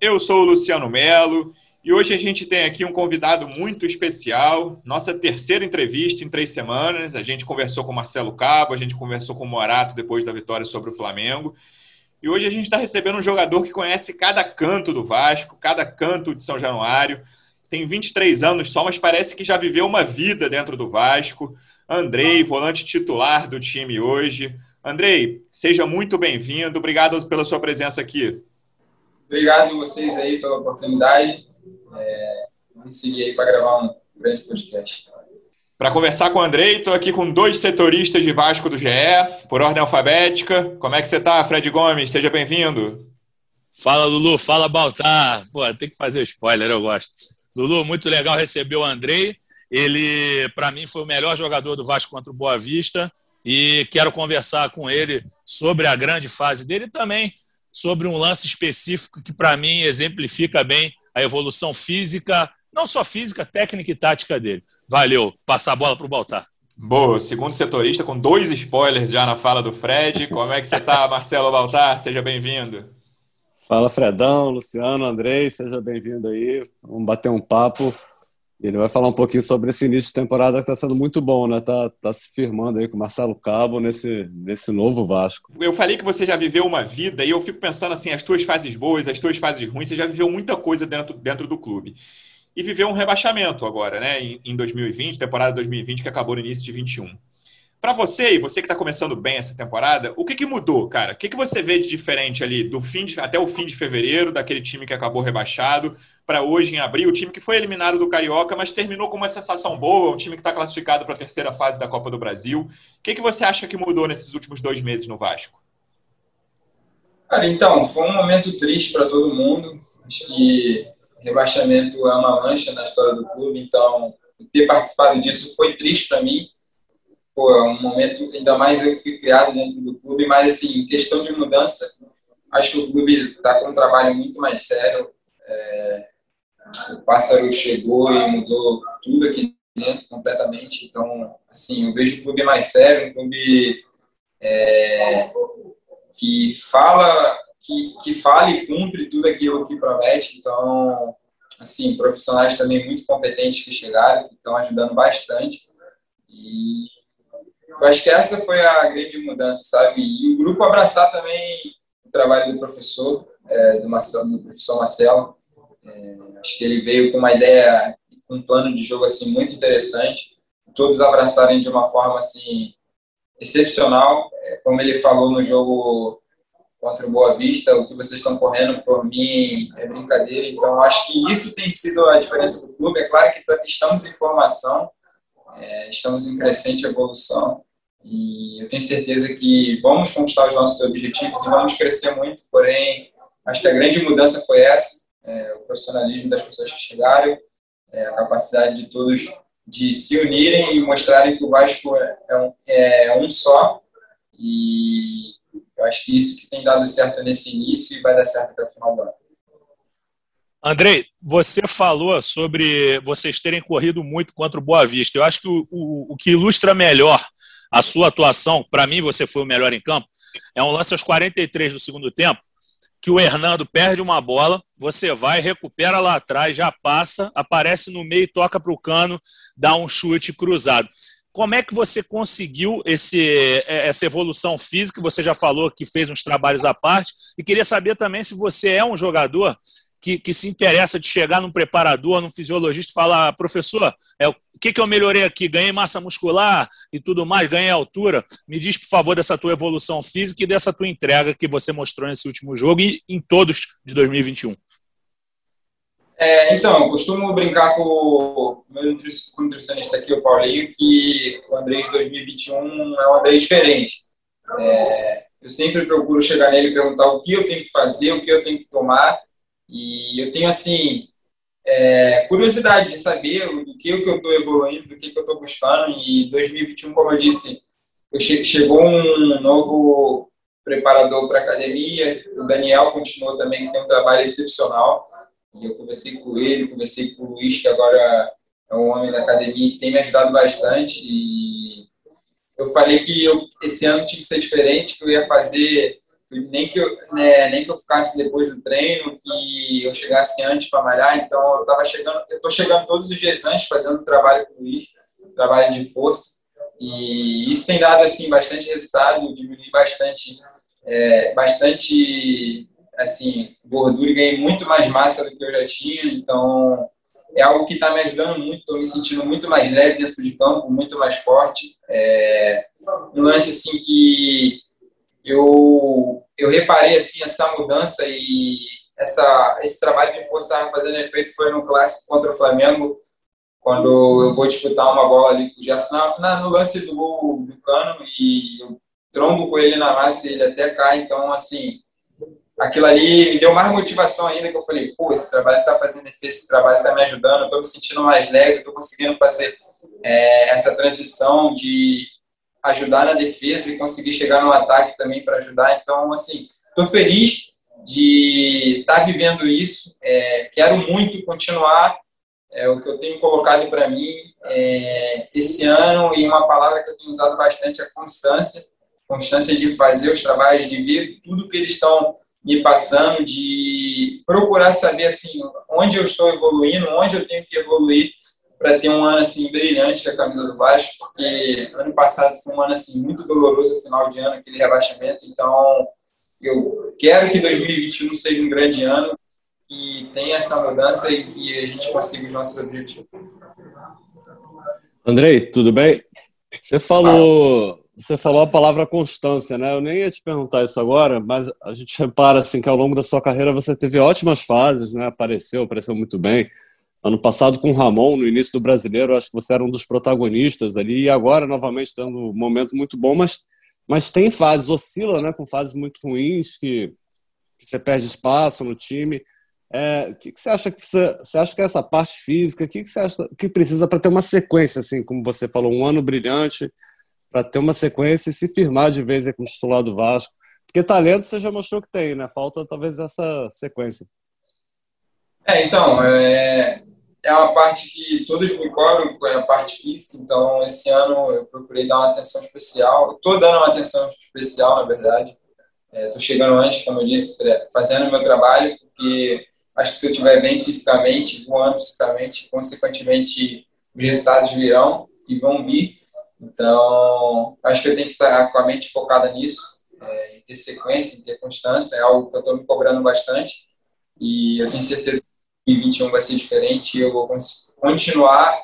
Eu sou o Luciano Melo e hoje a gente tem aqui um convidado muito especial, nossa terceira entrevista em três semanas. A gente conversou com Marcelo Cabo, a gente conversou com Morato depois da vitória sobre o Flamengo. E hoje a gente está recebendo um jogador que conhece cada canto do Vasco, cada canto de São Januário. Tem 23 anos só, mas parece que já viveu uma vida dentro do Vasco. Andrei, volante titular do time hoje. Andrei, seja muito bem-vindo. Obrigado pela sua presença aqui. Obrigado a vocês aí pela oportunidade. É, vamos seguir aí para gravar um grande podcast. Para conversar com o Andrei, estou aqui com dois setoristas de Vasco do GE, por ordem alfabética. Como é que você está, Fred Gomes? Seja bem-vindo. Fala, Lulu. Fala, Baltar. Pô, tem que fazer spoiler, eu gosto. Lulu, muito legal receber o Andrei. Ele, para mim, foi o melhor jogador do Vasco contra o Boa Vista e quero conversar com ele sobre a grande fase dele e também sobre um lance específico que, para mim, exemplifica bem a evolução física, não só física, técnica e tática dele. Valeu. Passar a bola para o Baltar. Boa, segundo setorista, com dois spoilers já na fala do Fred. Como é que você está, Marcelo Baltar? Seja bem-vindo. Fala, Fredão, Luciano, Andrei, seja bem-vindo aí. Vamos bater um papo. Ele vai falar um pouquinho sobre esse início de temporada que está sendo muito bom, né? Tá, tá se firmando aí com o Marcelo Cabo nesse, nesse novo Vasco. Eu falei que você já viveu uma vida e eu fico pensando assim, as tuas fases boas, as tuas fases ruins, você já viveu muita coisa dentro, dentro do clube. E viveu um rebaixamento agora, né? Em, em 2020, temporada 2020, que acabou no início de 21. Para você, e você que está começando bem essa temporada, o que, que mudou, cara? O que, que você vê de diferente ali do fim de, até o fim de fevereiro, daquele time que acabou rebaixado, para hoje, em abril, o time que foi eliminado do Carioca, mas terminou com uma sensação boa, um time que está classificado para a terceira fase da Copa do Brasil. O que, que você acha que mudou nesses últimos dois meses no Vasco? Cara, então, foi um momento triste para todo mundo. Acho que rebaixamento é uma mancha na história do clube, então ter participado disso foi triste para mim pô, é um momento, ainda mais eu fui criado dentro do clube, mas assim, questão de mudança, acho que o clube está com um trabalho muito mais sério. É, o Pássaro chegou e mudou tudo aqui dentro completamente, então, assim, eu vejo o clube mais sério, um clube é, que fala, que, que fala e cumpre tudo aquilo que promete, então, assim, profissionais também muito competentes que chegaram, que estão ajudando bastante. E eu acho que essa foi a grande mudança, sabe? E o grupo abraçar também o trabalho do professor, é, do, Marcelo, do professor Marcelo. É, acho que ele veio com uma ideia, com um plano de jogo assim muito interessante. Todos abraçarem de uma forma assim excepcional, é, como ele falou no jogo contra o Boa Vista, o que vocês estão correndo por mim é brincadeira. Então, acho que isso tem sido a diferença do clube. É claro que estamos em formação, é, estamos em crescente evolução, e eu tenho certeza que vamos conquistar os nossos objetivos e vamos crescer muito, porém, acho que a grande mudança foi essa, é, o profissionalismo das pessoas que chegaram, é, a capacidade de todos de se unirem e mostrarem que o Vasco é um, é um só, e eu acho que isso que tem dado certo nesse início e vai dar certo até o final do ano. Andrei, você falou sobre vocês terem corrido muito contra o Boa Vista. Eu acho que o, o, o que ilustra melhor a sua atuação, para mim você foi o melhor em campo, é um lance aos 43 do segundo tempo, que o Hernando perde uma bola, você vai, recupera lá atrás, já passa, aparece no meio, toca para o cano, dá um chute cruzado. Como é que você conseguiu esse, é, essa evolução física? Você já falou que fez uns trabalhos à parte, e queria saber também se você é um jogador que, que, se interessa de chegar num preparador, num fisiologista e falar, professor, é, o que, que eu melhorei aqui? Ganhei massa muscular e tudo mais, ganhei altura. Me diz, por favor, dessa tua evolução física e dessa tua entrega que você mostrou nesse último jogo e em todos de 2021. É, então, eu costumo brincar com o meu nutricionista aqui, o Paulinho, que o André de 2021 é um André diferente. É, eu sempre procuro chegar nele e perguntar o que eu tenho que fazer, o que eu tenho que tomar E eu tenho, assim, é, curiosidade de saber do que, que eu estou evoluindo, do que, que eu estou buscando. E 2021, como eu disse, eu che chegou um novo preparador para academia, o Daniel continuou também, que tem um trabalho excepcional. E eu conversei com ele, conversei com o Luiz, que agora é um homem da academia, que tem me ajudado bastante. E eu falei que eu, esse ano tinha que ser diferente, que eu ia fazer nem que eu né, nem que eu ficasse depois do treino, que eu chegasse antes para malhar. Então eu estava chegando, eu estou chegando todos os dias antes fazendo trabalho com o Luiz, trabalho de força. E isso tem dado assim bastante resultado, diminui bastante é, bastante assim gordura e ganhei muito mais massa do que eu já tinha. Então é algo que está me ajudando muito. Estou me sentindo muito mais leve dentro de campo, muito mais forte. É um lance assim que eu, eu reparei assim essa mudança e essa, esse trabalho de força fazendo efeito foi no clássico contra o Flamengo, quando eu vou disputar uma bola ali com o Gerson, na, no lance do gol do Cano, e eu trombo com ele na massa e ele até cai, então, assim, aquilo ali me deu mais motivação ainda, que eu falei, pô, esse trabalho está fazendo efeito, esse trabalho está me ajudando, estou me sentindo mais leve, estou conseguindo fazer é, essa transição de ajudar na defesa e conseguir chegar no ataque também para ajudar. Então, assim, estou feliz de estar tá vivendo isso. É, quero muito continuar é, o que eu tenho colocado para mim é, esse ano e uma palavra que eu tenho usado bastante é constância. Constância de fazer os trabalhos, de ver tudo que eles estão me passando, de procurar saber assim onde eu estou evoluindo, onde eu tenho que evoluir para ter um ano assim brilhante com a camisa do Vasco, porque ano passado foi um ano assim muito doloroso no final de ano, aquele rebaixamento. Então, eu quero que 2021 seja um grande ano e tenha essa mudança e, e a gente consiga os nossos objetivos. Andrei, tudo bem? Você falou, você falou a palavra constância, né? Eu nem ia te perguntar isso agora, mas a gente repara assim que ao longo da sua carreira você teve ótimas fases, né? Apareceu, apareceu muito bem Ano passado com o Ramon, no início do Brasileiro, acho que você era um dos protagonistas ali, e agora novamente tendo um momento muito bom, mas, mas tem fases, oscila né, com fases muito ruins, que, que você perde espaço no time. É, o que, que, você acha que precisa, você acha que é essa parte física, o que, que você acha que precisa para ter uma sequência, assim, como você falou, um ano brilhante, para ter uma sequência e se firmar de vez com o titular do Vasco? Porque talento você já mostrou que tem, né? Falta talvez essa sequência. É, então, é, é uma parte que todos me cobram, é a parte física, então esse ano eu procurei dar uma atenção especial. Estou dando uma atenção especial, na verdade. Estou é, chegando antes, como eu disse, fazendo o meu trabalho, porque acho que se eu estiver bem fisicamente, voando fisicamente, consequentemente os resultados virão e vão vir. Então, acho que eu tenho que estar com a mente focada nisso, é, em ter sequência, em ter constância, é algo que eu estou me cobrando bastante. E eu tenho certeza 2021 vai ser diferente e eu vou continuar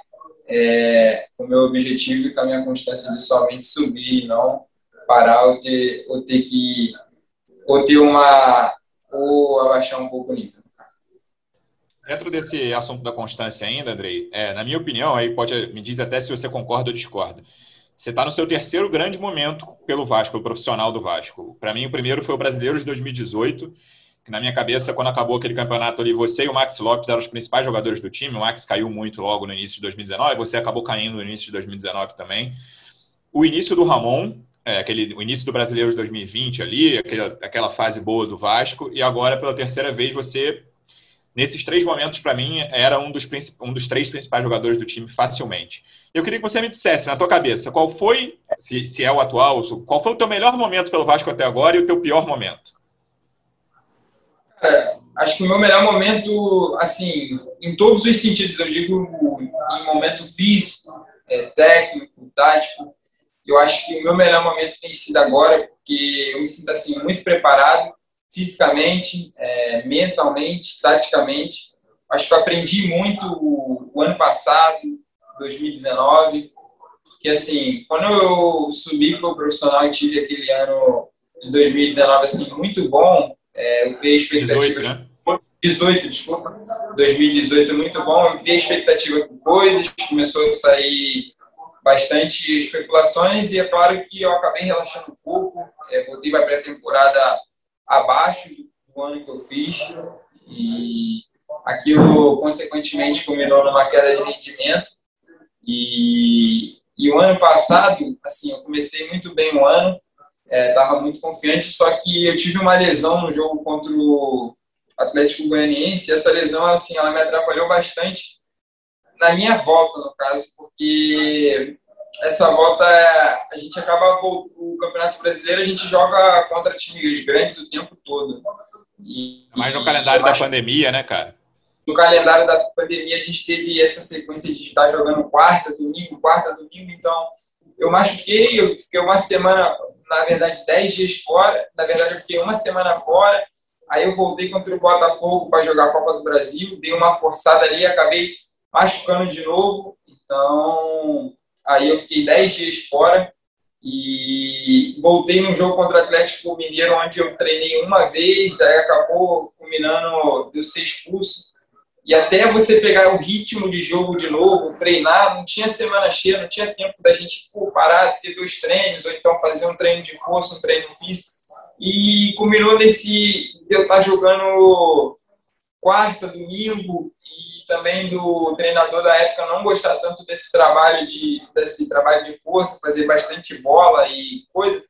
é, com o meu objetivo e com a minha constância de somente subir e não parar ou ter, ou ter que ou ter uma ou abaixar um pouco o nível. Dentro desse assunto da constância ainda, Andrei, é, na minha opinião, aí pode me diz até se você concorda ou discorda. Você está no seu terceiro grande momento pelo Vasco, profissional do Vasco. Para mim, o primeiro foi o Brasileiro de 2018 na minha cabeça, quando acabou aquele campeonato ali, você e o Max Lopes eram os principais jogadores do time. O Max caiu muito logo no início de 2019, você acabou caindo no início de 2019 também. O início do Ramon, é, aquele, o início do Brasileiro de 2020 ali, aquela, aquela fase boa do Vasco, e agora, pela terceira vez, você, nesses três momentos, para mim, era um dos, um dos três principais jogadores do time facilmente. Eu queria que você me dissesse, na tua cabeça, qual foi, se, se é o atual, qual foi o teu melhor momento pelo Vasco até agora e o teu pior momento? É, acho que o meu melhor momento, assim, em todos os sentidos, eu digo em momento físico, é, técnico, tático, eu acho que o meu melhor momento tem sido agora, porque eu me sinto assim muito preparado fisicamente, é, mentalmente, taticamente. Acho que eu aprendi muito o, o ano passado, 2019, porque assim, quando eu subi para o profissional e tive aquele ano de 2019 assim muito bom, é, eu criei expectativas. 18, né? 18, desculpa. 2018 é muito bom. Eu criei expectativa com coisas, começou a sair bastante especulações e é claro que eu acabei relaxando um pouco. É, voltei para a pré-temporada abaixo do ano que eu fiz e aquilo, consequentemente, culminou numa queda de rendimento. E, e o ano passado, assim, eu comecei muito bem o ano, estava é, muito confiante, só que eu tive uma lesão no jogo contra o Atlético Goianiense, e essa lesão, assim, ela me atrapalhou bastante na minha volta, no caso, porque essa volta a gente acaba o Campeonato Brasileiro, a gente joga contra times grandes o tempo todo. E, Mais no calendário da pandemia, né, cara? No calendário da pandemia, a gente teve essa sequência de estar jogando quarta, domingo, quarta, domingo. Então, eu machuquei, eu fiquei uma semana, na verdade, dez dias fora. Na verdade, eu fiquei uma semana fora. Aí eu voltei contra o Botafogo para jogar a Copa do Brasil, dei uma forçada ali, acabei machucando de novo. Então, aí eu fiquei 10 dias fora e voltei no jogo contra o Atlético Mineiro, onde eu treinei uma vez, aí acabou culminando de eu ser expulso. E até você pegar o ritmo de jogo de novo, treinar, não tinha semana cheia, não tinha tempo da gente pô, parar, ter dois treinos, ou então fazer um treino de força, um treino físico. E nesse de eu estar jogando quarta, domingo, também do treinador da época não gostar tanto desse trabalho de desse trabalho de força, fazer bastante bola e coisa,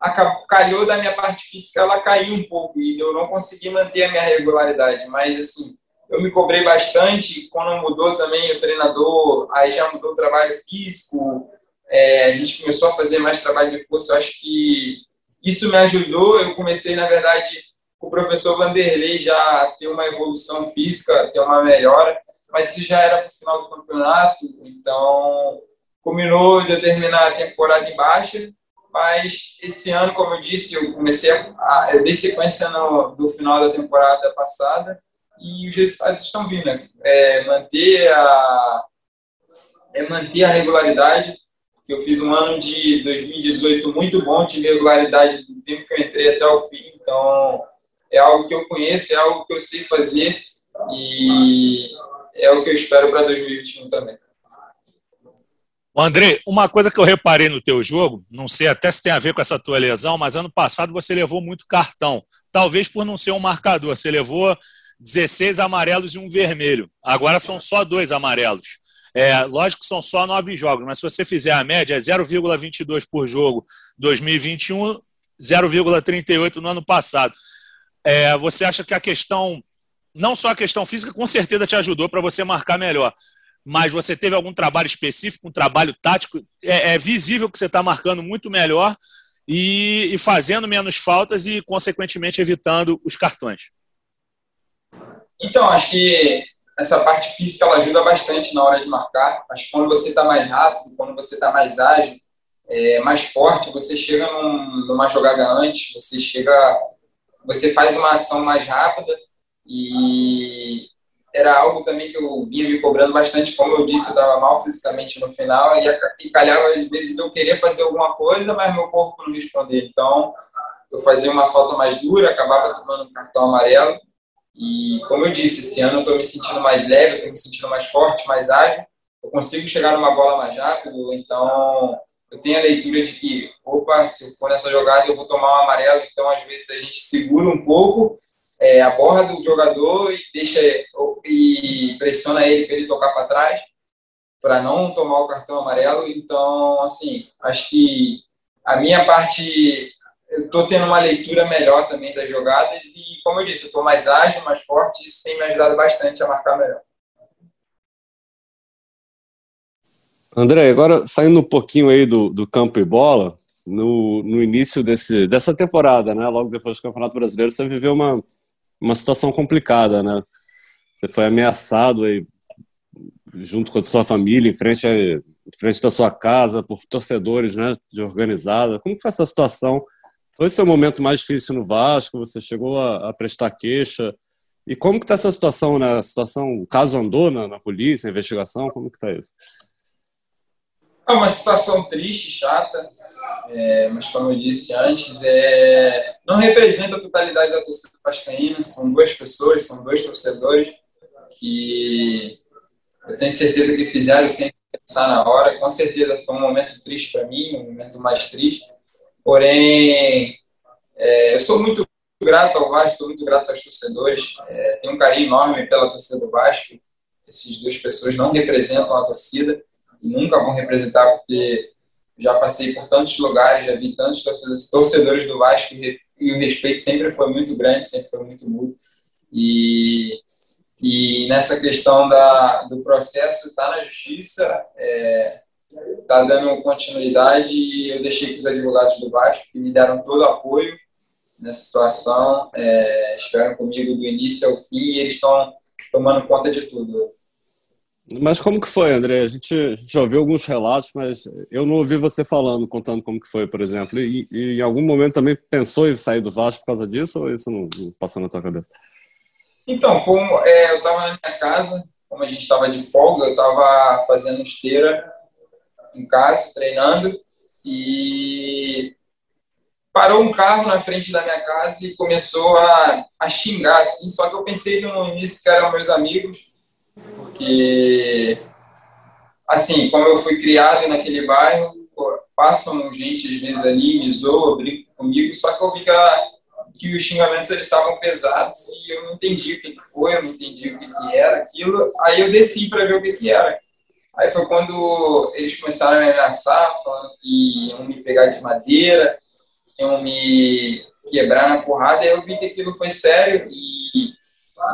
acabou, calhou da minha parte física ela caiu um pouco e eu não consegui manter a minha regularidade, mas assim, eu me cobrei bastante, quando mudou também o treinador, aí já mudou o trabalho físico, é, a gente começou a fazer mais trabalho de força, eu acho que isso me ajudou, eu comecei, na verdade, o professor Vanderlei já ter uma evolução física, ter uma melhora, mas isso já era para o final do campeonato, então combinou de eu terminar a temporada em baixa, mas esse ano, como eu disse, eu comecei a, eu dei sequência no, do final da temporada passada e os resultados estão vindo. Né? É manter a é manter a regularidade. Eu fiz um ano de 2018 muito bom, tive regularidade do tempo que eu entrei até o fim, então é algo que eu conheço, é algo que eu sei fazer e é o que eu espero para 2021 também. André, uma coisa que eu reparei no teu jogo, não sei até se tem a ver com essa tua lesão, mas ano passado você levou muito cartão. Talvez por não ser um marcador. Você levou 16 amarelos e um vermelho. Agora são só dois amarelos. É, lógico que são só nove jogos, mas se você fizer a média, é 0,22 por jogo 2021, 0,38 no ano passado. É, você acha que a questão, não só a questão física, com certeza te ajudou para você marcar melhor, mas você teve algum trabalho específico, um trabalho tático? É, é visível que você está marcando muito melhor e, e fazendo menos faltas e, consequentemente, evitando os cartões. Então, acho que essa parte física ela ajuda bastante na hora de marcar. Acho que quando você está mais rápido, quando você está mais ágil, é, mais forte, você chega num, numa jogada antes, você chega você faz uma ação mais rápida e era algo também que eu vinha me cobrando bastante, como eu disse, eu estava mal fisicamente no final e, e calhava às vezes eu queria fazer alguma coisa, mas meu corpo não respondia. Então, eu fazia uma falta mais dura, acabava tomando um cartão amarelo. E, como eu disse, esse ano eu estou me sentindo mais leve, estou me sentindo mais forte, mais ágil. Eu consigo chegar numa bola mais rápido, então eu tenho a leitura de que, opa, se eu for nessa jogada eu vou tomar um amarelo, então às vezes a gente segura um pouco, é, aborda do jogador e deixa e pressiona ele para ele tocar para trás, para não tomar o cartão amarelo. Então, assim, acho que a minha parte, eu estou tendo uma leitura melhor também das jogadas e, como eu disse, eu estou mais ágil, mais forte, isso tem me ajudado bastante a marcar melhor. André, agora saindo um pouquinho aí do, do campo e bola, no, no início desse, dessa temporada, né, logo depois do Campeonato Brasileiro, você viveu uma, uma situação complicada, né? Você foi ameaçado aí, junto com a sua família, em frente, a, em frente da sua casa, por torcedores né, de organizada. Como foi essa situação? Foi seu momento mais difícil no Vasco? Você chegou a, a prestar queixa? E como que está essa situação, né? A situação, o caso andou na, na polícia, investigação? Como que está isso? É uma situação triste, chata, é, mas como eu disse antes, é, não representa a totalidade da torcida vascaína, são duas pessoas, são dois torcedores que eu tenho certeza que fizeram sem pensar na hora, com certeza foi um momento triste para mim, um momento mais triste, porém, é, eu sou muito grato ao Vasco, sou muito grato aos torcedores. É, tenho um carinho enorme pela torcida do Vasco. Essas duas pessoas não representam a torcida e nunca vão representar, porque já passei por tantos lugares, já vi tantos torcedores do Vasco e o respeito sempre foi muito grande, sempre foi muito mútuo. E, e nessa questão da, do processo, está na justiça, é, tá dando continuidade e eu deixei com os advogados do Vasco, que me deram todo o apoio nessa situação, é, estiveram comigo do início ao fim e eles estão tomando conta de tudo. Mas como que foi, André? A gente, gente ouviu alguns relatos, mas eu não ouvi você falando, contando como que foi, por exemplo. E, e em algum momento também pensou em sair do Vasco por causa disso ou isso não, não passou na tua cabeça? Então, foi é, eu estava na minha casa, como a gente estava de folga, eu estava fazendo esteira em casa, treinando, e parou um carro na frente da minha casa e começou a, a xingar, assim, só que eu pensei no início que eram meus amigos, porque, assim, como eu fui criado naquele bairro, passam gente às vezes ali, me zoam, brincam comigo, só que eu vi que, a, que os xingamentos eles estavam pesados e eu não entendi o que, que foi, eu não entendi o que, que era aquilo, aí eu desci para ver o que, que era. Aí foi quando eles começaram a me ameaçar, falando que iam me pegar de madeira, iam me quebrar na porrada, e eu vi que aquilo foi sério e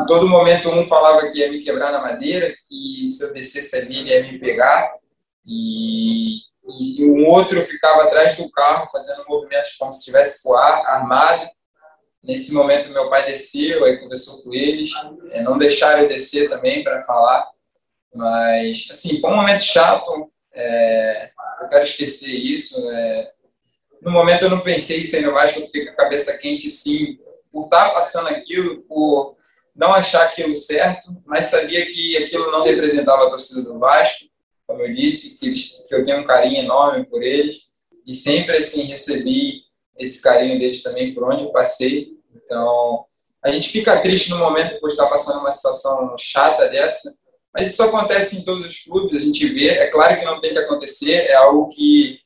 em todo momento, um falava que ia me quebrar na madeira, que se eu descesse ali, ele ia me pegar. E, e um outro ficava atrás do carro, fazendo movimentos como se estivesse com ar, armado. Nesse momento, meu pai desceu, aí conversou com eles. É, não deixaram eu descer também para falar. Mas, assim, foi um momento chato. É, eu quero esquecer isso. É, no momento, eu não pensei em sair no Vasco, eu fiquei com a cabeça quente, sim, por estar passando aquilo, por não achar aquilo certo, mas sabia que aquilo não representava a torcida do Vasco, como eu disse, que, eles, que eu tenho um carinho enorme por eles, e sempre assim recebi esse carinho deles também por onde eu passei. Então, a gente fica triste no momento por estar passando uma situação chata dessa, mas isso acontece em todos os clubes, a gente vê. É claro que não tem que acontecer, é algo que,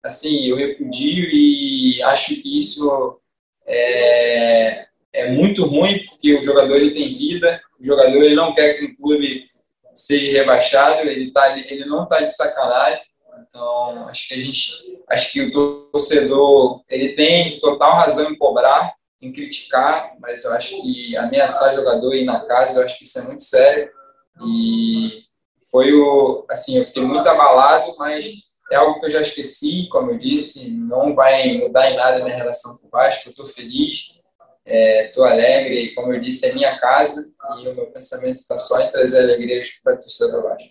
assim, eu repudio e acho que isso é, é muito ruim, porque o jogador ele tem vida, o jogador ele não quer que um clube seja rebaixado, ele, tá, ele não está de sacanagem. Então, acho que a gente, acho que o torcedor ele tem total razão em cobrar, em criticar, mas eu acho que ameaçar jogador e ir na casa, eu acho que isso é muito sério. E foi o, assim, eu fiquei muito abalado, mas é algo que eu já esqueci, como eu disse, não vai mudar em nada a minha relação com o Vasco, eu estou feliz, Estou é, alegre, como eu disse, é minha casa e o meu pensamento está só em trazer alegrias para a torcida do Vasco.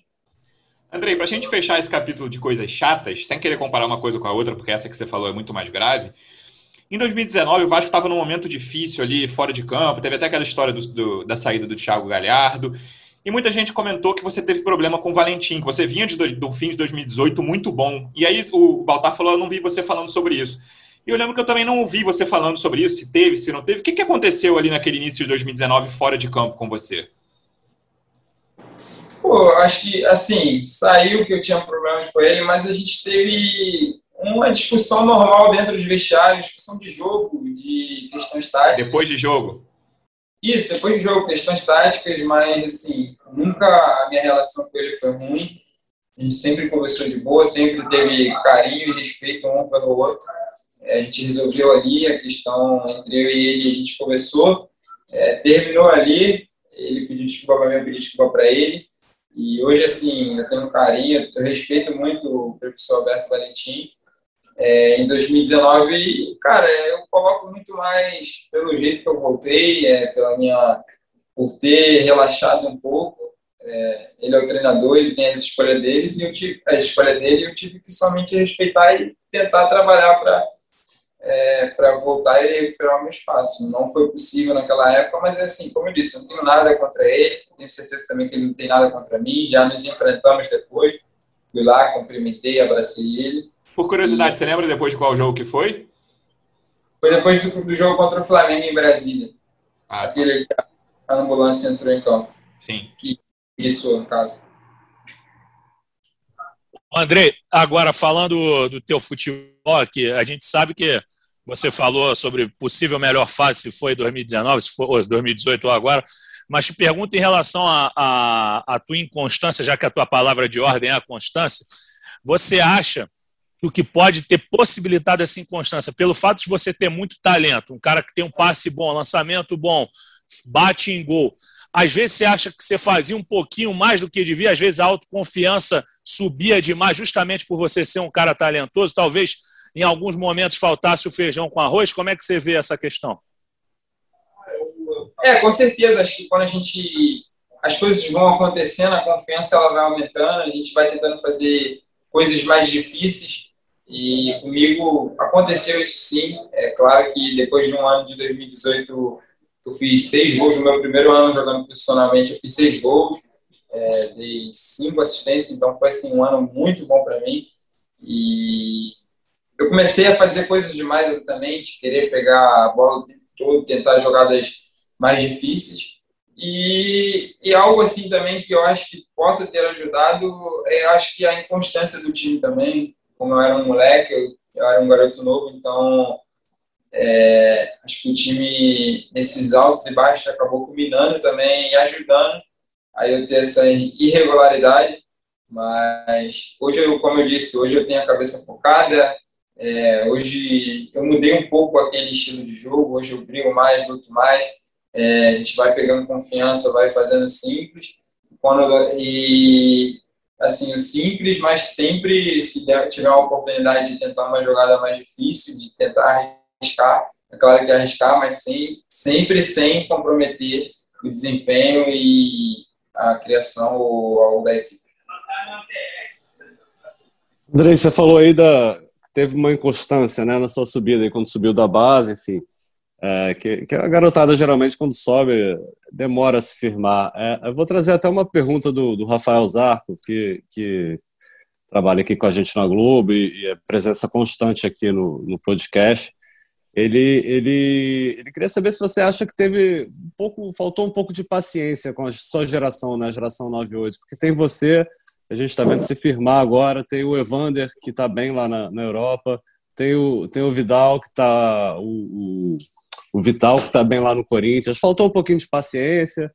Andrei, para a gente fechar esse capítulo de coisas chatas, sem querer comparar uma coisa com a outra, porque essa que você falou é muito mais grave, em 2019 o Vasco estava num momento difícil ali, fora de campo, teve até aquela história do, do, da saída do Thiago Galhardo, e muita gente comentou que você teve problema com o Valentim, que você vinha de, do fim de 2018 muito bom. E aí o Baltar falou, eu não vi você falando sobre isso. E eu lembro que eu também não ouvi você falando sobre isso, se teve, se não teve. O que, que aconteceu ali naquele início de 2019 fora de campo com você? Pô, acho que, assim, saiu que eu tinha problemas com ele, mas a gente teve uma discussão normal dentro de vestiário, discussão de jogo, de questões táticas. Depois de jogo? Isso, depois de jogo, questões táticas, mas, assim, nunca a minha relação com ele foi ruim. A gente sempre conversou de boa, sempre teve carinho e respeito um pelo outro. É, a gente resolveu ali a questão entre eu e ele, a gente conversou, é, terminou ali, ele pediu desculpa para mim, eu pedi desculpa para ele, e hoje, assim, eu tenho um carinho, eu respeito muito o professor Alberto Valentim. É, em 2019, cara, eu coloco muito mais pelo jeito que eu voltei, é, pela minha, por ter relaxado um pouco. É, ele é o treinador, ele tem as escolhas deles e eu tive, as escolhas dele, eu tive que somente respeitar e tentar trabalhar para é, para voltar e recuperar o meu espaço. Não foi possível naquela época, mas é assim, como eu disse, eu não tenho nada contra ele, tenho certeza também que ele não tem nada contra mim, já nos enfrentamos depois, fui lá, cumprimentei, abracei ele. Por curiosidade, e... você lembra depois de qual jogo que foi? Foi depois do, do jogo contra o Flamengo em Brasília. Ah, tá. Aquele que a ambulância entrou em campo. Sim. Que, isso, no caso. André, agora falando do teu futebol, que a gente sabe que Você falou sobre possível melhor fase, se foi 2019, se foi 2018 ou agora. Mas te pergunto em relação à tua inconstância, já que a tua palavra de ordem é a constância, você acha que o que pode ter possibilitado essa inconstância, pelo fato de você ter muito talento, um cara que tem um passe bom, lançamento bom, bate em gol, às vezes você acha que você fazia um pouquinho mais do que devia, às vezes a autoconfiança subia demais, justamente por você ser um cara talentoso, talvez em alguns momentos faltasse o feijão com arroz. Como é que você vê essa questão? É, com certeza. Acho que quando a gente. As coisas vão acontecendo, a confiança ela vai aumentando, a gente vai tentando fazer coisas mais difíceis. E comigo aconteceu isso sim. É claro que depois de um ano de 2018, eu fiz seis gols no meu primeiro ano jogando profissionalmente, eu fiz seis gols, é, dei cinco assistências, então foi assim, um ano muito bom para mim. E eu comecei a fazer coisas demais exatamente, querer pegar a bola o tempo todo, tentar jogadas mais difíceis. E, e algo assim também que eu acho que possa ter ajudado, é, eu acho que a inconstância do time também. Como eu era um moleque, eu, eu era um garoto novo, então é, acho que o time, nesses altos e baixos, acabou combinando também e ajudando a eu ter essa irregularidade. Mas hoje, eu, como eu disse, hoje eu tenho a cabeça focada, é, hoje eu mudei um pouco aquele estilo de jogo, hoje eu brigo mais, luto mais, é, a gente vai pegando confiança, vai fazendo simples, quando, e assim, o simples, mas sempre se der, tiver uma oportunidade de tentar uma jogada mais difícil, de tentar arriscar, é claro que arriscar, mas sem, sempre sem comprometer o desempenho e a criação ou algo da equipe. Andrei, você falou aí da, teve uma inconstância né, na sua subida, aí, quando subiu da base, enfim. É, que, que, a garotada geralmente, quando sobe, demora a se firmar. É, eu vou trazer até uma pergunta do, do Rafael Zarco, que, que, trabalha aqui com a gente na Globo e, e é presença constante aqui no, no podcast. Ele, ele, ele queria saber se você acha que teve um pouco, faltou um pouco de paciência com a sua geração, né, a geração 98, porque tem você, a gente está vendo se firmar agora. Tem o Evander, que está bem lá na, na, Europa. Tem o, tem o Vidal, que está. O, o, Vital, que está bem lá no Corinthians. Faltou um pouquinho de paciência.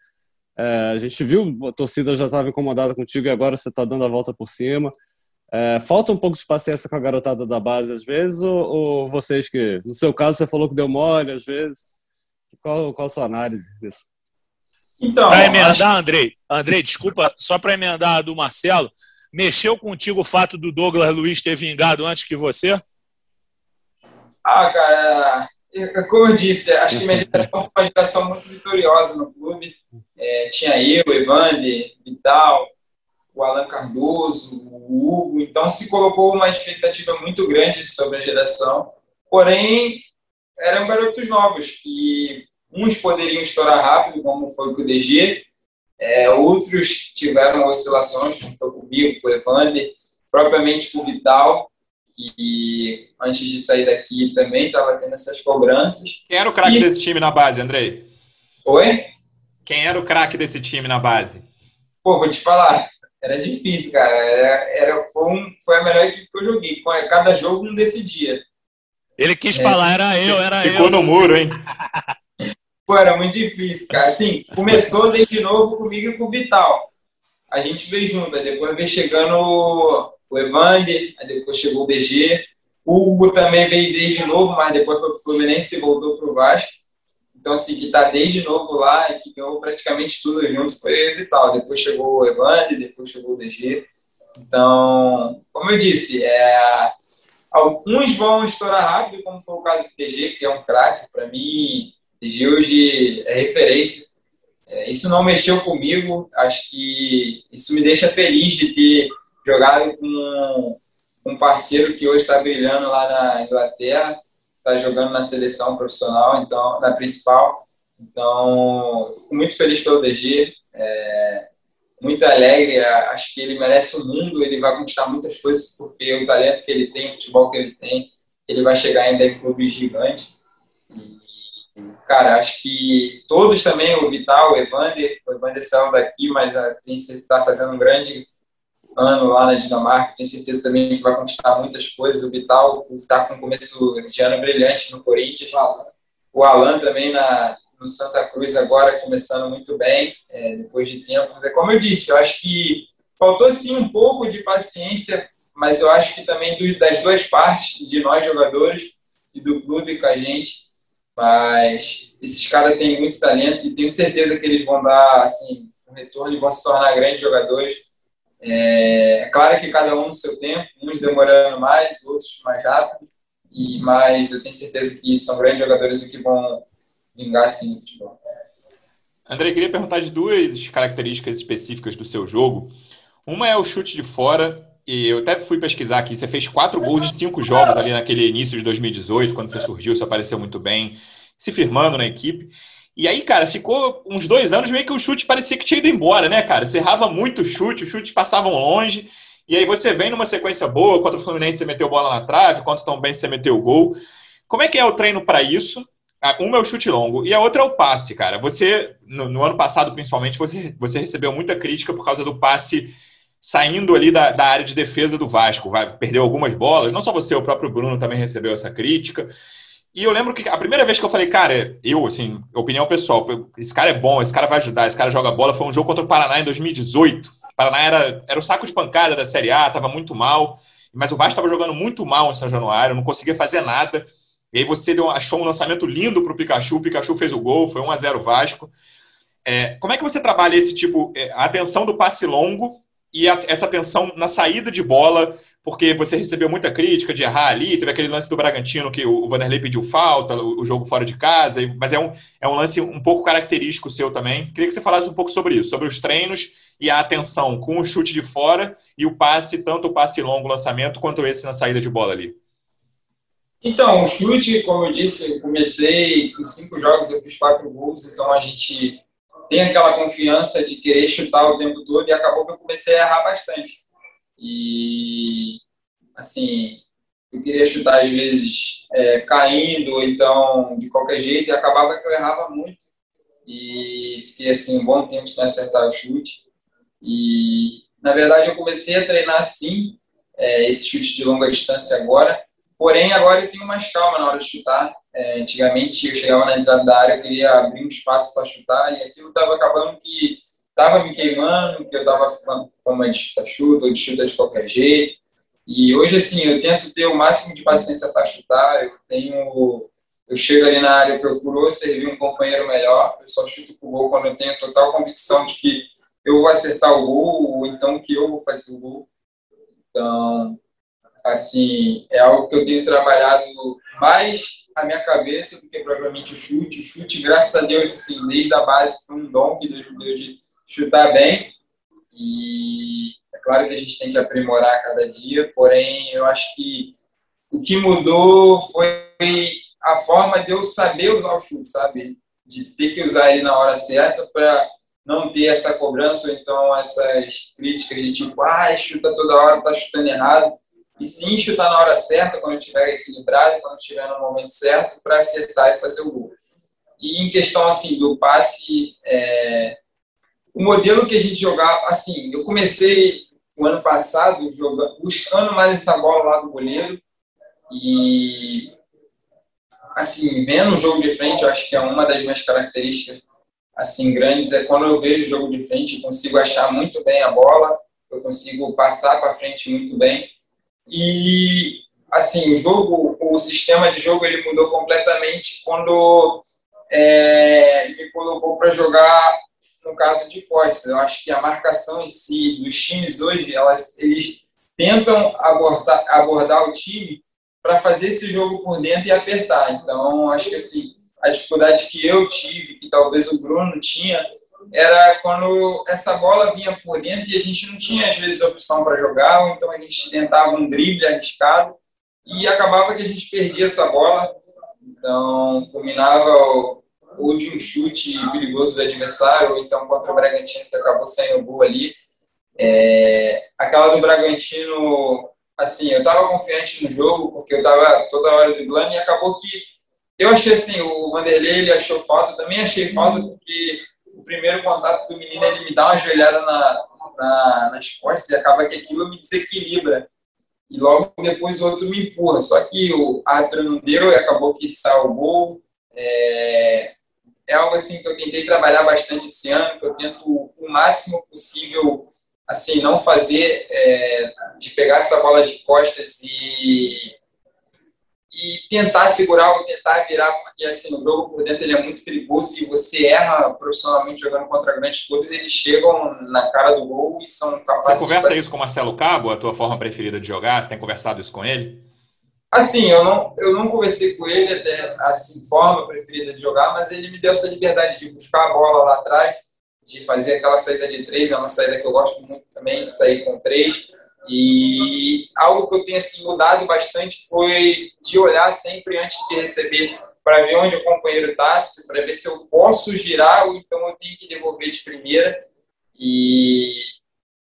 É, a gente viu, a torcida já estava incomodada contigo e agora você está dando a volta por cima. É, falta um pouco de paciência com a garotada da base às vezes, ou, ou, vocês que, no seu caso, você falou que deu mole às vezes? Qual, qual a sua análise disso? Então, para emendar, acho... Andrei, Andrei, desculpa, só para emendar a do Marcelo, mexeu contigo o fato do Douglas Luiz ter vingado antes que você? Ah, cara, como eu disse, acho que minha geração foi uma geração muito vitoriosa no clube. É, tinha eu, Evander, Vital, o Alan Cardoso, o Hugo, então se colocou uma expectativa muito grande sobre a geração. Porém, eram garotos novos e Uns poderiam estourar rápido, como foi com o DG, é, outros tiveram oscilações, como foi comigo, com o Evander, propriamente com o Vital, que antes de sair daqui também estava tendo essas cobranças. Quem era o craque e... desse time na base, Andrei? Oi? Quem era o craque desse time na base? Pô, vou te falar, era difícil, cara. Era, era, foi, um, foi a melhor equipe que eu joguei. Cada jogo não decidia. Ele quis é. falar, era eu, era Ficou eu. Ficou no muro, hein? Pô, era muito difícil, cara. Assim, começou desde novo comigo e com o Vital. A gente veio junto, aí depois veio chegando o Evander, aí depois chegou o DG. O Hugo também veio desde novo, mas depois foi pro Fluminense e voltou pro Vasco. Então, assim, que tá desde novo lá e que ganhou praticamente tudo junto foi o Vital. Depois chegou o Evander, depois chegou o DG. Então, como eu disse, é, alguns vão estourar rápido, como foi o caso do DG, que é um craque. Para mim, hoje é referência. É, isso não mexeu comigo, acho que isso me deixa feliz de ter jogado com um parceiro que hoje está brilhando lá na Inglaterra, está jogando na seleção profissional, então na principal. Então, fico muito feliz pelo DG, é, muito alegre. Acho que ele merece o mundo, ele vai conquistar muitas coisas porque o talento que ele tem, o futebol que ele tem, ele vai chegar ainda em clubes gigantes. Cara, acho que todos também, o Vital, o Evander, o Evander saiu daqui, mas está fazendo um grande, ano lá na Dinamarca. Tenho certeza também que vai conquistar muitas coisas. O Vital está com um começo de ano brilhante no Corinthians. O Alan também na, no Santa Cruz agora começando muito bem, é, depois de tempo. É como eu disse, eu acho que faltou sim um pouco de paciência, mas eu acho que também do, das duas partes, de nós jogadores e do clube com a gente. Mas esses caras têm muito talento e tenho certeza que eles vão dar assim, um retorno e vão se tornar grandes jogadores. É, é claro que cada um no seu tempo, uns demorando mais, outros mais rápido, e, mas eu tenho certeza que são grandes jogadores e que vão vingar sim no futebol. André, queria perguntar de duas características específicas do seu jogo. Uma é o chute de fora, e eu até fui pesquisar aqui. Você fez quatro gols em cinco jogos ali naquele início de 2018, quando você surgiu, você apareceu muito bem, se firmando na equipe. E aí, cara, ficou uns dois anos meio que o chute parecia que tinha ido embora, né, cara? Você errava muito o chute, os chutes passavam longe. E aí você vem numa sequência boa, contra o Fluminense você meteu bola na trave, contra o Tom Ben você meteu gol. Como é que é o treino para isso? Uma é o chute longo e a outra é o passe, cara. Você, no, no, ano passado, principalmente, você, você recebeu muita crítica por causa do passe saindo ali da, da área de defesa do Vasco. Vai, perdeu algumas bolas, não só você, o próprio Bruno também recebeu essa crítica. E eu lembro que a primeira vez que eu falei, cara, eu, assim, opinião pessoal, esse cara é bom, esse cara vai ajudar, esse cara joga bola, foi um jogo contra o Paraná em 2018. O Paraná era, era o saco de pancada da Série A, estava muito mal, mas o Vasco estava jogando muito mal em São Januário, não conseguia fazer nada. E aí você deu, achou um lançamento lindo para o Pikachu, o Pikachu fez o gol, foi 1 a 0 Vasco. É, como é que você trabalha esse tipo, é, a atenção do passe longo e a, essa atenção na saída de bola porque você recebeu muita crítica de errar ali, teve aquele lance do Bragantino que o Vanderlei pediu falta, o jogo fora de casa, mas é um, é um lance um pouco característico seu também. Queria que você falasse um pouco sobre isso, sobre os treinos e a atenção com o chute de fora e o passe, tanto o passe longo lançamento, quanto esse na saída de bola ali. Então, o chute, como eu disse, eu comecei em cinco jogos, eu fiz quatro gols, então a gente tem aquela confiança de querer chutar o tempo todo e acabou que eu comecei a errar bastante. E, assim, eu queria chutar às vezes é, caindo, ou então de qualquer jeito, e acabava que eu errava muito. E fiquei, assim, um bom tempo sem acertar o chute. E, na verdade, eu comecei a treinar, sim, é, esse chute de longa distância agora. Porém, agora eu tenho mais calma na hora de chutar. É, antigamente, eu chegava na entrada da área, eu queria abrir um espaço para chutar, e aquilo estava acabando que estava me queimando, que eu estava fama de chuta-chuta ou de chuta de qualquer jeito. E hoje, assim, eu tento ter o máximo de paciência para chutar. Eu tenho. Eu chego ali na área, eu procuro servir um companheiro melhor. Eu só chuto o gol quando eu tenho total convicção de que eu vou acertar o gol ou então que eu vou fazer o gol. Então, assim, é algo que eu tenho trabalhado mais a minha cabeça do que propriamente o chute. O chute, graças a Deus, assim, desde a base, foi um dom que Deus me deu de chutar bem. E é claro que a gente tem que aprimorar cada dia, porém, eu acho que o que mudou foi a forma de eu saber usar o chute, sabe? De ter que usar ele na hora certa para não ter essa cobrança ou então essas críticas de tipo, ah, chuta toda hora, tá chutando errado. E sim chutar na hora certa, quando estiver equilibrado, quando estiver no momento certo, para acertar e fazer o gol. E em questão assim do passe, é, o modelo que a gente jogava, assim, eu comecei o ano passado jogando, buscando mais essa bola lá do goleiro e assim, vendo o jogo de frente, eu acho que é uma das minhas características assim grandes é quando eu vejo o jogo de frente, eu consigo achar muito bem a bola, eu consigo passar para frente muito bem. E assim, o jogo, o sistema de jogo ele mudou completamente quando é, me colocou para jogar no caso de postes. Eu acho que a marcação em si dos times hoje, elas, eles tentam abordar, abordar o time para fazer esse jogo por dentro e apertar. Então, acho que assim, a dificuldade que eu tive, que talvez o Bruno tinha, era quando essa bola vinha por dentro e a gente não tinha, às vezes, opção para jogar, ou então a gente tentava um drible arriscado e acabava que a gente perdia essa bola. Então, combinava ou de um chute perigoso do adversário, ou então contra o Bragantino, que acabou saindo o gol ali. É, aquela do Bragantino, assim, eu estava confiante no jogo, porque eu estava toda hora driblando, e acabou que eu achei assim, o Vanderlei ele achou falta, também achei falta, porque o primeiro contato do menino, ele me dá uma joelhada na, na, nas costas e acaba que aquilo me desequilibra. E logo depois o outro me empurra. Só que o árbitro não deu e acabou que salvou. É, é algo assim que eu tentei trabalhar bastante esse ano, que eu tento o máximo possível assim não fazer é, de pegar essa bola de costas e e tentar segurar ou tentar virar, porque assim, o jogo por dentro ele é muito perigoso e você erra profissionalmente jogando contra grandes clubes, eles chegam na cara do gol e são capazes Você conversa de... isso com o Marcelo Cabo, a tua forma preferida de jogar? Você tem conversado isso com ele? Assim, eu não, eu não conversei com ele até assim, forma preferida de jogar, mas ele me deu essa liberdade de buscar a bola lá atrás, de fazer aquela saída de três, é uma saída que eu gosto muito também, de sair com três e algo que eu tenho assim, mudado bastante foi de olhar sempre antes de receber para ver onde o companheiro está, para ver se eu posso girar ou então eu tenho que devolver de primeira. E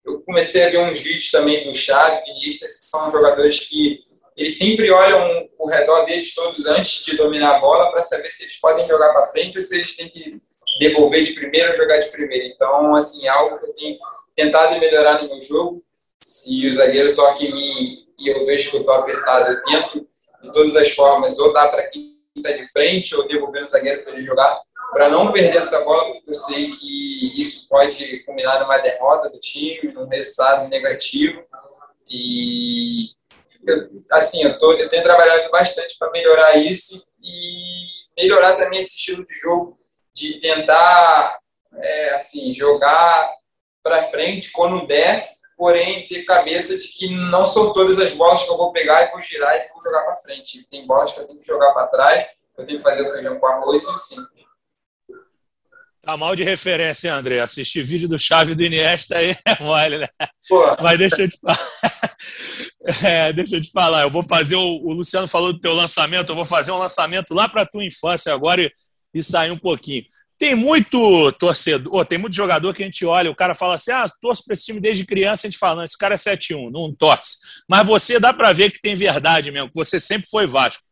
eu comecei a ver uns vídeos também do Vinícius, que são jogadores que eles sempre olham o redor deles todos antes de dominar a bola para saber se eles podem jogar para frente ou se eles têm que devolver de primeira ou jogar de primeira. Então, assim, é algo que eu tenho tentado melhorar no meu jogo se o zagueiro toca em mim e eu vejo que eu estou apertado, eu tento de todas as formas ou dar para quem está de frente ou devolver no zagueiro para ele jogar, para não perder essa bola, porque eu sei que isso pode culminar numa derrota do time, num resultado negativo. E eu, assim, eu, tô, eu tenho trabalhado bastante para melhorar isso e melhorar também esse estilo de jogo, de tentar é, assim jogar para frente quando der porém ter cabeça de que não são todas as bolas que eu vou pegar e vou girar e vou jogar para frente. Tem bolas que eu tenho que jogar para trás, eu tenho que fazer o feijão com arroz e o simples. Tá mal de referência, hein, André? Assistir vídeo do Chave do Iniesta aí é mole, né? Pô. Mas deixa eu te falar. É, deixa eu te falar. Eu vou fazer. O, o, Luciano falou do teu lançamento. Eu vou fazer um lançamento lá para tua infância agora e, e sair um pouquinho. Tem muito torcedor, tem muito jogador que a gente olha, o cara fala assim: ah, torço para esse time desde criança, a gente fala, não, esse cara é 7-1, não torce. Mas você dá para ver que tem verdade mesmo, que você sempre foi Vasco.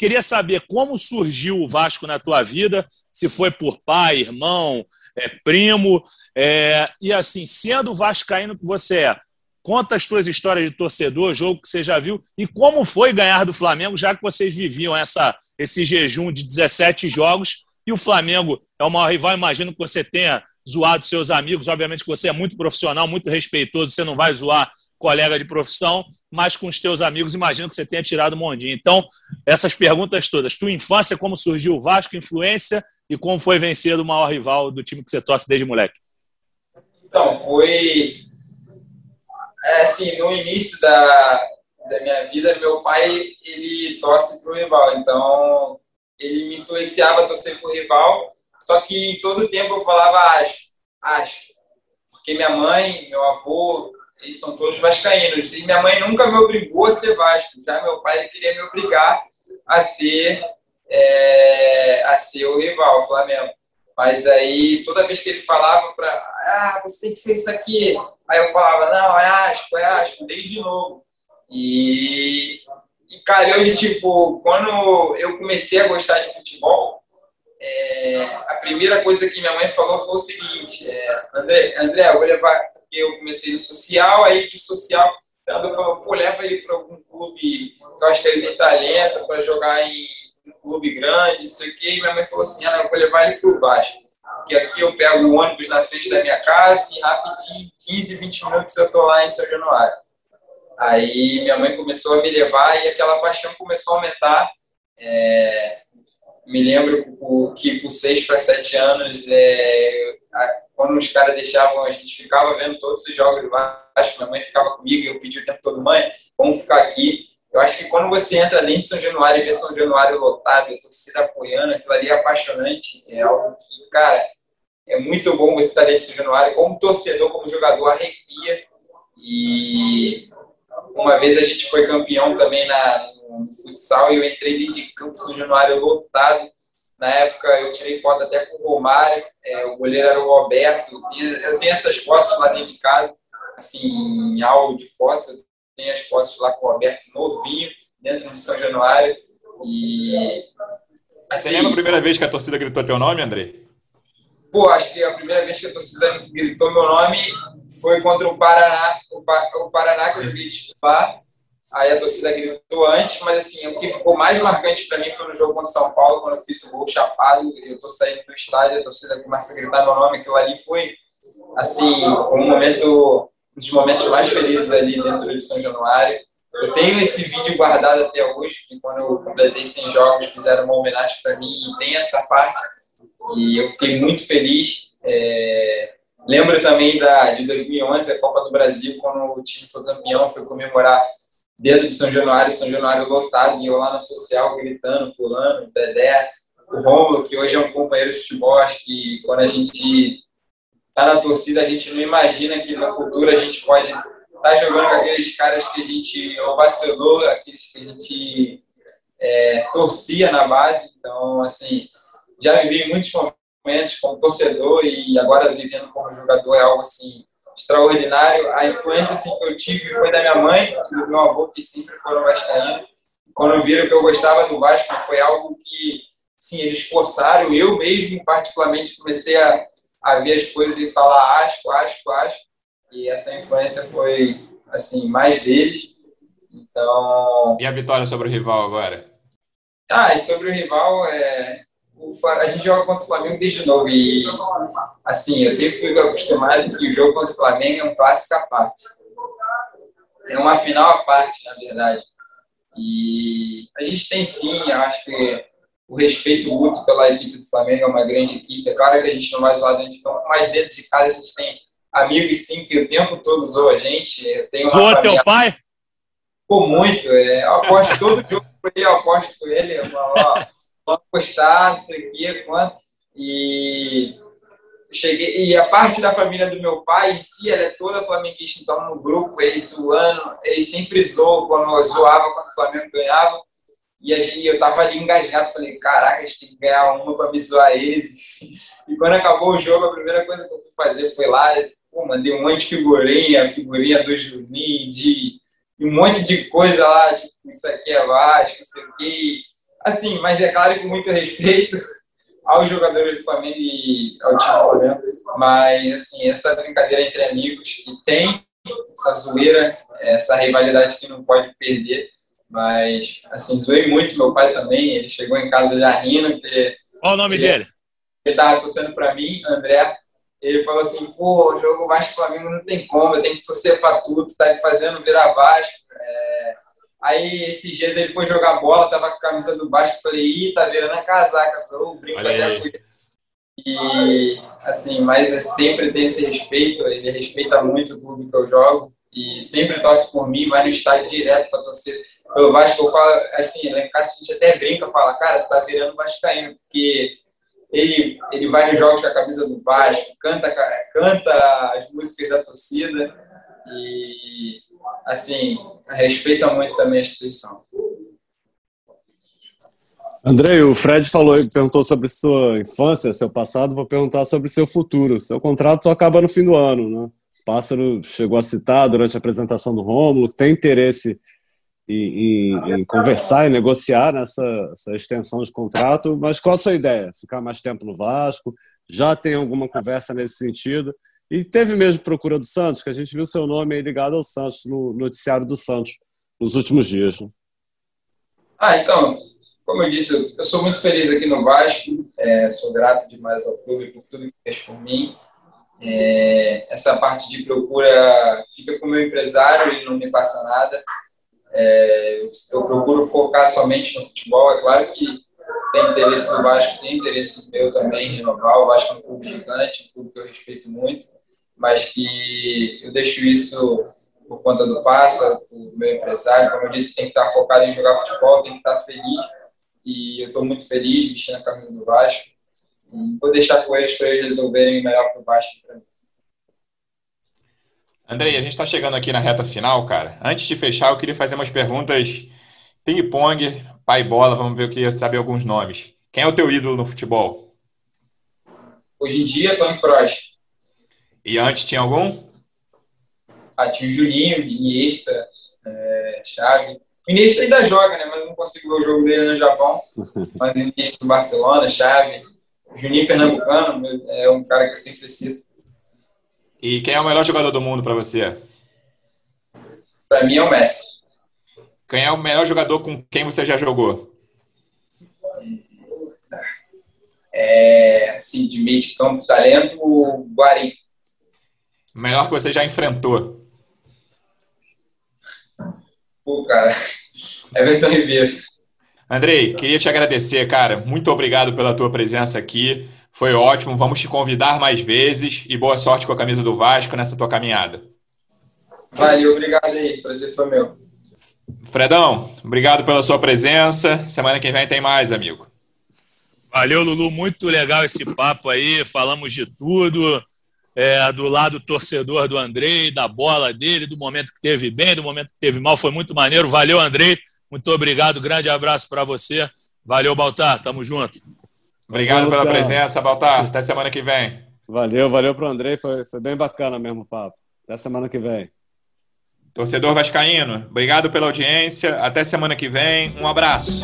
Queria saber como surgiu o Vasco na tua vida, se foi por pai, irmão, é, primo, é, e assim, sendo vascaíno que você é, conta as tuas histórias de torcedor, jogo que você já viu, e como foi ganhar do Flamengo, já que vocês viviam essa, esse jejum de 17 jogos e o Flamengo é o maior rival. Imagino que você tenha zoado seus amigos. Obviamente que você é muito profissional, muito respeitoso. Você não vai zoar colega de profissão, mas com os teus amigos, imagino que você tenha tirado o mondinho. Então, essas perguntas todas. Tua infância, como surgiu o Vasco, influência e como foi vencer o maior rival do time que você torce desde moleque? Então, foi... É, assim, no início da, da minha vida, meu pai, ele torce para o rival. Então, ele me influenciava a torcer pro rival, só que em todo tempo eu falava acho, acho. Porque minha mãe, meu avô, eles são todos vascaínos. E minha mãe nunca me obrigou a ser Vasco. Já meu pai queria me obrigar a ser, é, a ser o rival, o Flamengo. Mas aí, toda vez que ele falava para ah, você tem que ser isso aqui. Aí eu falava, não, é Asco, é Asco, desde novo. E e calhou de, tipo, quando eu comecei a gostar de futebol, é, a primeira coisa que minha mãe falou foi o seguinte: é, André, André, eu vou levar. Porque eu comecei no social, aí do social, treinador falou: pô, leva ele para algum clube eu acho que ele tem talento para jogar em um clube grande, não sei o quê. E minha mãe falou assim: ah, eu vou levar ele para o Vasco. Que aqui eu pego o ônibus na frente da minha casa e rapidinho, 15, 20 minutos eu tô lá em São Januário. Aí minha mãe começou a me levar e aquela paixão começou a aumentar. É, me lembro que com seis para sete anos, é, quando os caras deixavam, a gente ficava vendo todos os jogos do Vasco, minha mãe ficava comigo e eu pedi o tempo todo, mãe, vamos ficar aqui. Eu acho que quando você entra dentro de São Januário e vê São Januário lotado, a torcida apoiando, aquilo ali é apaixonante, é algo que, cara, é muito bom você estar dentro de São Januário, como torcedor, como jogador, arrepia. E uma vez a gente foi campeão também na, no futsal e eu entrei dentro de campo São Januário lotado. Na época eu tirei foto até com o Romário, é, o goleiro era o Roberto. Eu tenho, essas fotos lá dentro de casa, assim, em álbum de fotos. Eu tenho as fotos lá com o Roberto novinho, dentro de São Januário. E. Assim, Você lembra a primeira vez que a torcida gritou teu nome, André? Pô, acho que a primeira vez que a torcida gritou meu nome foi contra o Paraná, o, pa, o Paraná que eu joguei titular. Aí a torcida gritou antes, mas assim, o que ficou mais marcante para mim foi no jogo contra São Paulo, quando eu fiz o gol chapado. Eu tô saindo do estádio, a torcida começa a gritar meu nome. Aquilo ali foi, assim, foi um momento, um dos momentos mais felizes ali dentro de São Januário. Eu tenho esse vídeo guardado até hoje, que quando eu completei 100 jogos, fizeram uma homenagem para mim e tem essa parte. E eu fiquei muito feliz. É... Lembro também da, de 2011, a Copa do Brasil, quando o time foi campeão, foi comemorar dentro de São Januário, São Januário lotado, e eu lá na social gritando, pulando, Dedé, o Romulo, que hoje é um companheiro de futebol, acho que quando a gente está na torcida, a gente não imagina que no futuro a gente pode estar tá jogando com aqueles caras que a gente ovacionou, aqueles que a gente é, torcia na base. Então, assim, já vivi muitos momentos como torcedor e agora vivendo como jogador é algo assim extraordinário. A influência assim, que eu tive foi da minha mãe e do meu avô, que sempre foram vascaínos. Quando viram que eu gostava do Vasco, foi algo que sim, eles forçaram. Eu mesmo, particularmente, comecei a, a ver as coisas e falar asco, asco, asco. E essa influência foi assim mais deles. Então. E a vitória sobre o rival agora? Ah, e sobre o rival, é, a gente joga contra o Flamengo desde novo e, assim, eu sempre fui acostumado que o jogo contra o Flamengo é um clássico à parte. É uma final à parte, na verdade. E a gente tem sim, eu acho que o respeito mútuo pela equipe do Flamengo é uma grande equipe. É claro que a gente não vai zoar dentro de campo, mas dentro de casa a gente tem amigos sim que o tempo todo zoam a gente. Eu tenho Zoa teu pai? Pô, muito. É, eu aposto todo jogo por ele, eu aposto por ele. Eu falo, ó, pode postar, não sei o quanto. E cheguei e a parte da família do meu pai em si, ela é toda flamenguista, então no grupo eles zoando, eles sempre zoam quando zoava quando o Flamengo ganhava. E gente, eu tava ali engajado, falei, caraca, a gente tem que ganhar uma para me zoar eles. E quando acabou o jogo, a primeira coisa que eu fui fazer foi lá, pô, mandei um monte de figurinha, figurinha do Juninho, de um monte de coisa lá, tipo, isso aqui é Vasco, não sei o quê assim, mas é claro que muito respeito aos jogadores do Flamengo e ao time do Flamengo, mas assim, essa brincadeira entre amigos que tem essa zoeira, essa rivalidade que não pode perder, mas assim, zoei muito meu pai também, ele chegou em casa já rindo, porque Qual o nome ele, dele? Ele tava torcendo para mim, André, ele falou assim, pô, o jogo Vasco Flamengo não tem como, eu tenho que torcer para tudo, tá fazendo virar Vasco, é, Aí esses dias ele foi jogar bola, tava com a camisa do Vasco, falei, ih, tá virando a casaca, só brinco até com ele. E assim, mas é, sempre tem esse respeito, ele respeita muito o clube que eu jogo e sempre torce por mim, vai no estádio direto para torcer pelo Vasco. Eu falo assim, lá em casa a gente até brinca, fala, cara, tá virando Vascaíno, porque ele, ele vai nos jogos com a camisa do Vasco, canta, canta as músicas da torcida e assim, respeita muito também a instituição. Andrei, o Fred falou perguntou sobre sua infância, seu passado, vou perguntar sobre seu futuro. Seu contrato acaba no fim do ano, né? Pássaro chegou a citar durante a apresentação do Rômulo, tem interesse em, em, em conversar e negociar nessa extensão de contrato, mas qual a sua ideia? Ficar mais tempo no Vasco? Já tem alguma conversa nesse sentido? E teve mesmo procura do Santos, que a gente viu seu nome ligado ao Santos, no noticiário do Santos, nos últimos dias. Né? Ah, então, como eu disse, eu sou muito feliz aqui no Vasco, é, sou grato demais ao clube por tudo que fez por mim. É, essa parte de procura fica com o meu empresário, ele não me passa nada. É, eu, eu procuro focar somente no futebol. É claro que tem interesse do Vasco, tem interesse meu também em renovar. O Vasco é um clube gigante, um clube que eu respeito muito mas que eu deixo isso por conta do Passa, do meu empresário. Como eu disse, tem que estar focado em jogar futebol, tem que estar feliz. E eu estou muito feliz vestindo a camisa do Vasco. E vou deixar com eles para eles resolverem melhor para o Vasco para mim. Andrei, a gente está chegando aqui na reta final, cara. Antes de fechar, eu queria fazer umas perguntas ping-pong, pai bola. Vamos ver, eu queria saber alguns nomes. Quem é o teu ídolo no futebol? Hoje em dia, Tony Kroos. E antes tinha algum? Ah, tinha o Juninho, Iniesta, é, Chave. O Iniesta ainda joga, né? Mas não consigo ver o jogo dele no Japão. Mas o Iniesta do Barcelona, Chave. O Juninho Pernambucano é um cara que eu sempre cito. E quem é o melhor jogador do mundo para você? Para mim é o Messi. Quem é o melhor jogador com quem você já jogou? É, assim, de meio de campo, talento, o Guarim. O melhor que você já enfrentou? Pô, cara, Everton Ribeiro. Andrei, queria te agradecer, cara. Muito obrigado pela tua presença aqui. Foi ótimo. Vamos te convidar mais vezes e boa sorte com a camisa do Vasco nessa tua caminhada. Valeu, obrigado aí. Prazer foi meu. Fredão, obrigado pela sua presença. Semana que vem tem mais, amigo. Valeu, Lulu. Muito legal esse papo aí. Falamos de tudo. É, do lado torcedor do Andrei, da bola dele, do momento que teve bem, do momento que teve mal. Foi muito maneiro. Valeu, Andrei. Muito obrigado, grande abraço para você. Valeu, Baltar, tamo junto. Obrigado pela presença, Baltar. Até semana que vem. Valeu, valeu pro Andrei, foi, foi bem bacana mesmo o papo. Até semana que vem. Torcedor Vascaíno, obrigado pela audiência. Até semana que vem. Um abraço.